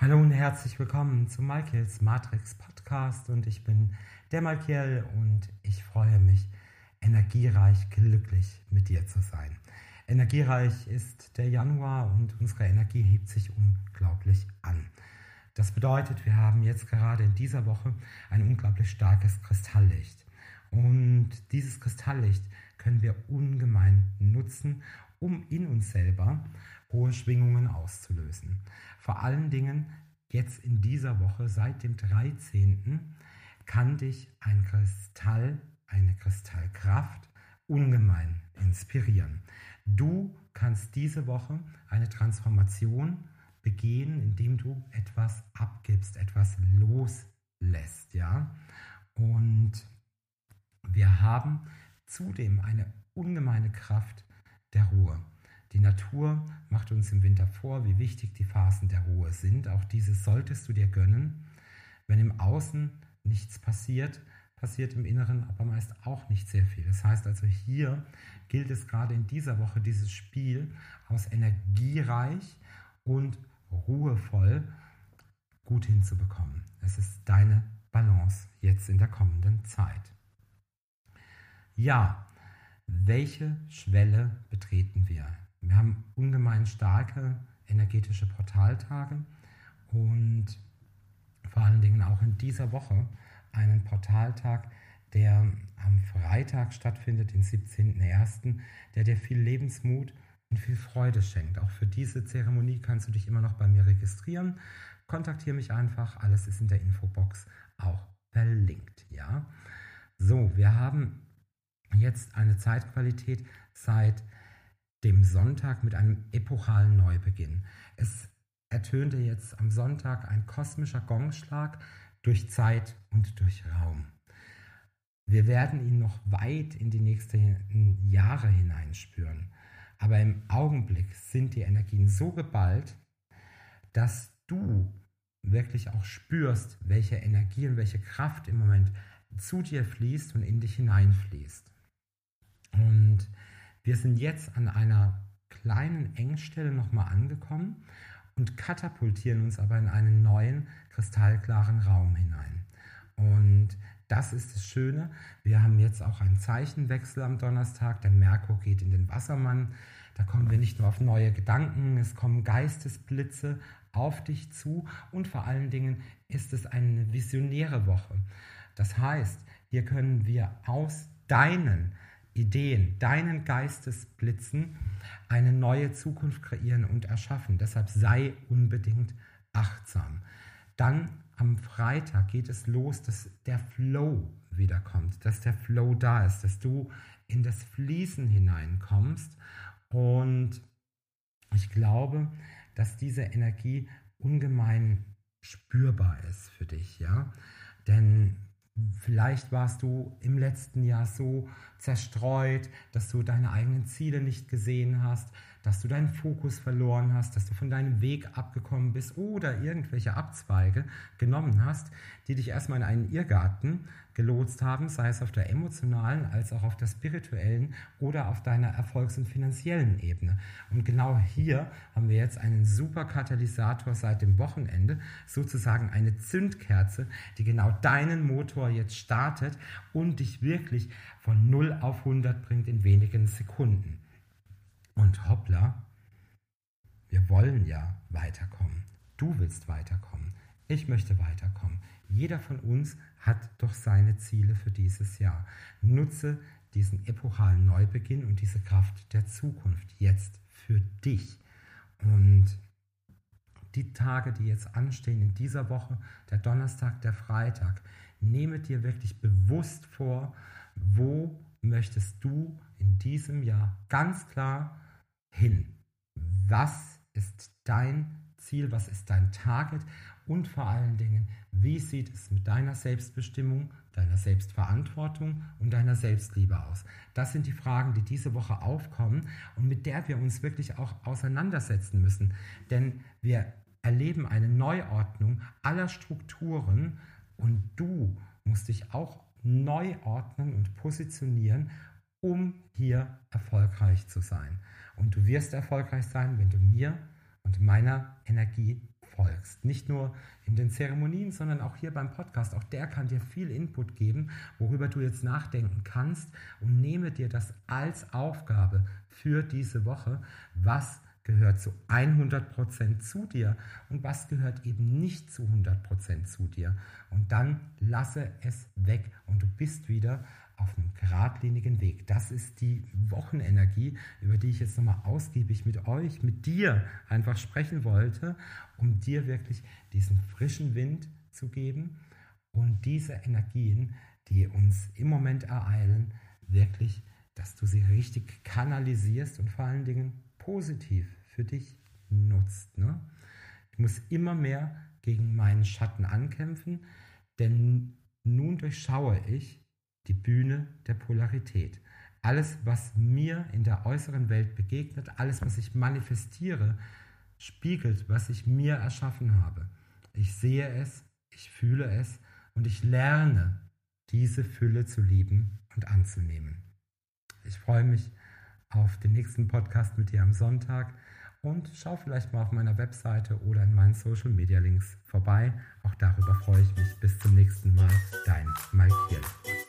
Hallo und herzlich willkommen zum Michaels Matrix Podcast und ich bin der Michael und ich freue mich, energiereich, glücklich mit dir zu sein. Energiereich ist der Januar und unsere Energie hebt sich unglaublich an. Das bedeutet, wir haben jetzt gerade in dieser Woche ein unglaublich starkes Kristalllicht. Und dieses Kristalllicht können wir ungemein nutzen, um in uns selber hohe Schwingungen auszulösen. Vor allen Dingen jetzt in dieser Woche, seit dem 13., kann dich ein Kristall, eine Kristallkraft ungemein inspirieren. Du kannst diese Woche eine Transformation begehen, indem du etwas abgibst, etwas loslässt, ja? Und wir haben zudem eine ungemeine Kraft der Ruhe. Die Natur macht uns im Winter vor, wie wichtig die Phasen der Ruhe sind. Auch diese solltest du dir gönnen. Wenn im Außen nichts passiert, passiert im Inneren aber meist auch nicht sehr viel. Das heißt also, hier gilt es gerade in dieser Woche, dieses Spiel aus energiereich und ruhevoll gut hinzubekommen. Es ist deine Balance jetzt in der kommenden Zeit. Ja, welche Schwelle betreten wir? Wir haben ungemein starke energetische Portaltage und vor allen Dingen auch in dieser Woche einen Portaltag, der am Freitag stattfindet, den 17.01., der dir viel Lebensmut und viel Freude schenkt. Auch für diese Zeremonie kannst du dich immer noch bei mir registrieren. Kontaktiere mich einfach, alles ist in der Infobox auch verlinkt. Ja? So, wir haben jetzt eine Zeitqualität seit dem Sonntag mit einem epochalen Neubeginn. Es ertönte jetzt am Sonntag ein kosmischer Gongschlag durch Zeit und durch Raum. Wir werden ihn noch weit in die nächsten Jahre hineinspüren. Aber im Augenblick sind die Energien so geballt, dass du wirklich auch spürst, welche Energie und welche Kraft im Moment zu dir fließt und in dich hineinfließt. Und wir sind jetzt an einer kleinen Engstelle nochmal angekommen und katapultieren uns aber in einen neuen, kristallklaren Raum hinein. Und das ist das Schöne. Wir haben jetzt auch einen Zeichenwechsel am Donnerstag. Der Merkur geht in den Wassermann. Da kommen wir nicht nur auf neue Gedanken, es kommen Geistesblitze auf dich zu und vor allen Dingen ist es eine visionäre Woche. Das heißt, hier können wir aus deinen Ideen, deinen Geistesblitzen eine neue Zukunft kreieren und erschaffen. Deshalb sei unbedingt achtsam. Dann am Freitag geht es los, dass der Flow wiederkommt, dass der Flow da ist, dass du in das Fließen hineinkommst. Und ich glaube, dass diese Energie ungemein spürbar ist für dich, ja. Denn Vielleicht warst du im letzten Jahr so zerstreut, dass du deine eigenen Ziele nicht gesehen hast, dass du deinen Fokus verloren hast, dass du von deinem Weg abgekommen bist oder irgendwelche Abzweige genommen hast, die dich erstmal in einen Irrgarten gelotst haben, sei es auf der emotionalen als auch auf der spirituellen oder auf deiner erfolgs- und finanziellen Ebene. Und genau hier haben wir jetzt einen super Katalysator seit dem Wochenende, sozusagen eine Zündkerze, die genau deinen Motor jetzt startet und dich wirklich von 0 auf 100 bringt in wenigen Sekunden. Und hoppla, wir wollen ja weiterkommen. Du willst weiterkommen. Ich möchte weiterkommen. Jeder von uns hat doch seine Ziele für dieses Jahr. Nutze diesen epochalen Neubeginn und diese Kraft der Zukunft jetzt für dich. Und die Tage, die jetzt anstehen in dieser Woche, der Donnerstag, der Freitag, nehme dir wirklich bewusst vor, wo möchtest du in diesem Jahr ganz klar hin? Was ist dein Ziel? Was ist dein Target? Und vor allen Dingen, wie sieht es mit deiner Selbstbestimmung, deiner Selbstverantwortung und deiner Selbstliebe aus? Das sind die Fragen, die diese Woche aufkommen und mit der wir uns wirklich auch auseinandersetzen müssen. Denn wir erleben eine Neuordnung aller Strukturen und du musst dich auch neu ordnen und positionieren, um hier erfolgreich zu sein. Und du wirst erfolgreich sein, wenn du mir und meiner Energie folgst. Nicht nur in den Zeremonien, sondern auch hier beim Podcast. Auch der kann dir viel Input geben, worüber du jetzt nachdenken kannst und nehme dir das als Aufgabe für diese Woche. Was gehört zu 100% zu dir und was gehört eben nicht zu 100% zu dir. Und dann lasse es weg und du bist wieder auf einem geradlinigen Weg. Das ist die Wochenenergie, über die ich jetzt nochmal ausgiebig mit euch, mit dir einfach sprechen wollte, um dir wirklich diesen frischen Wind zu geben und diese Energien, die uns im Moment ereilen, wirklich, dass du sie richtig kanalisierst und vor allen Dingen positiv für dich nutzt. Ne? Ich muss immer mehr gegen meinen Schatten ankämpfen, denn nun durchschaue ich die Bühne der Polarität. Alles, was mir in der äußeren Welt begegnet, alles, was ich manifestiere, spiegelt, was ich mir erschaffen habe. Ich sehe es, ich fühle es und ich lerne, diese Fülle zu lieben und anzunehmen. Ich freue mich auf den nächsten Podcast mit dir am Sonntag und schau vielleicht mal auf meiner Webseite oder in meinen Social Media Links vorbei. Auch darüber freue ich mich. Bis zum nächsten Mal, dein Mike Hill.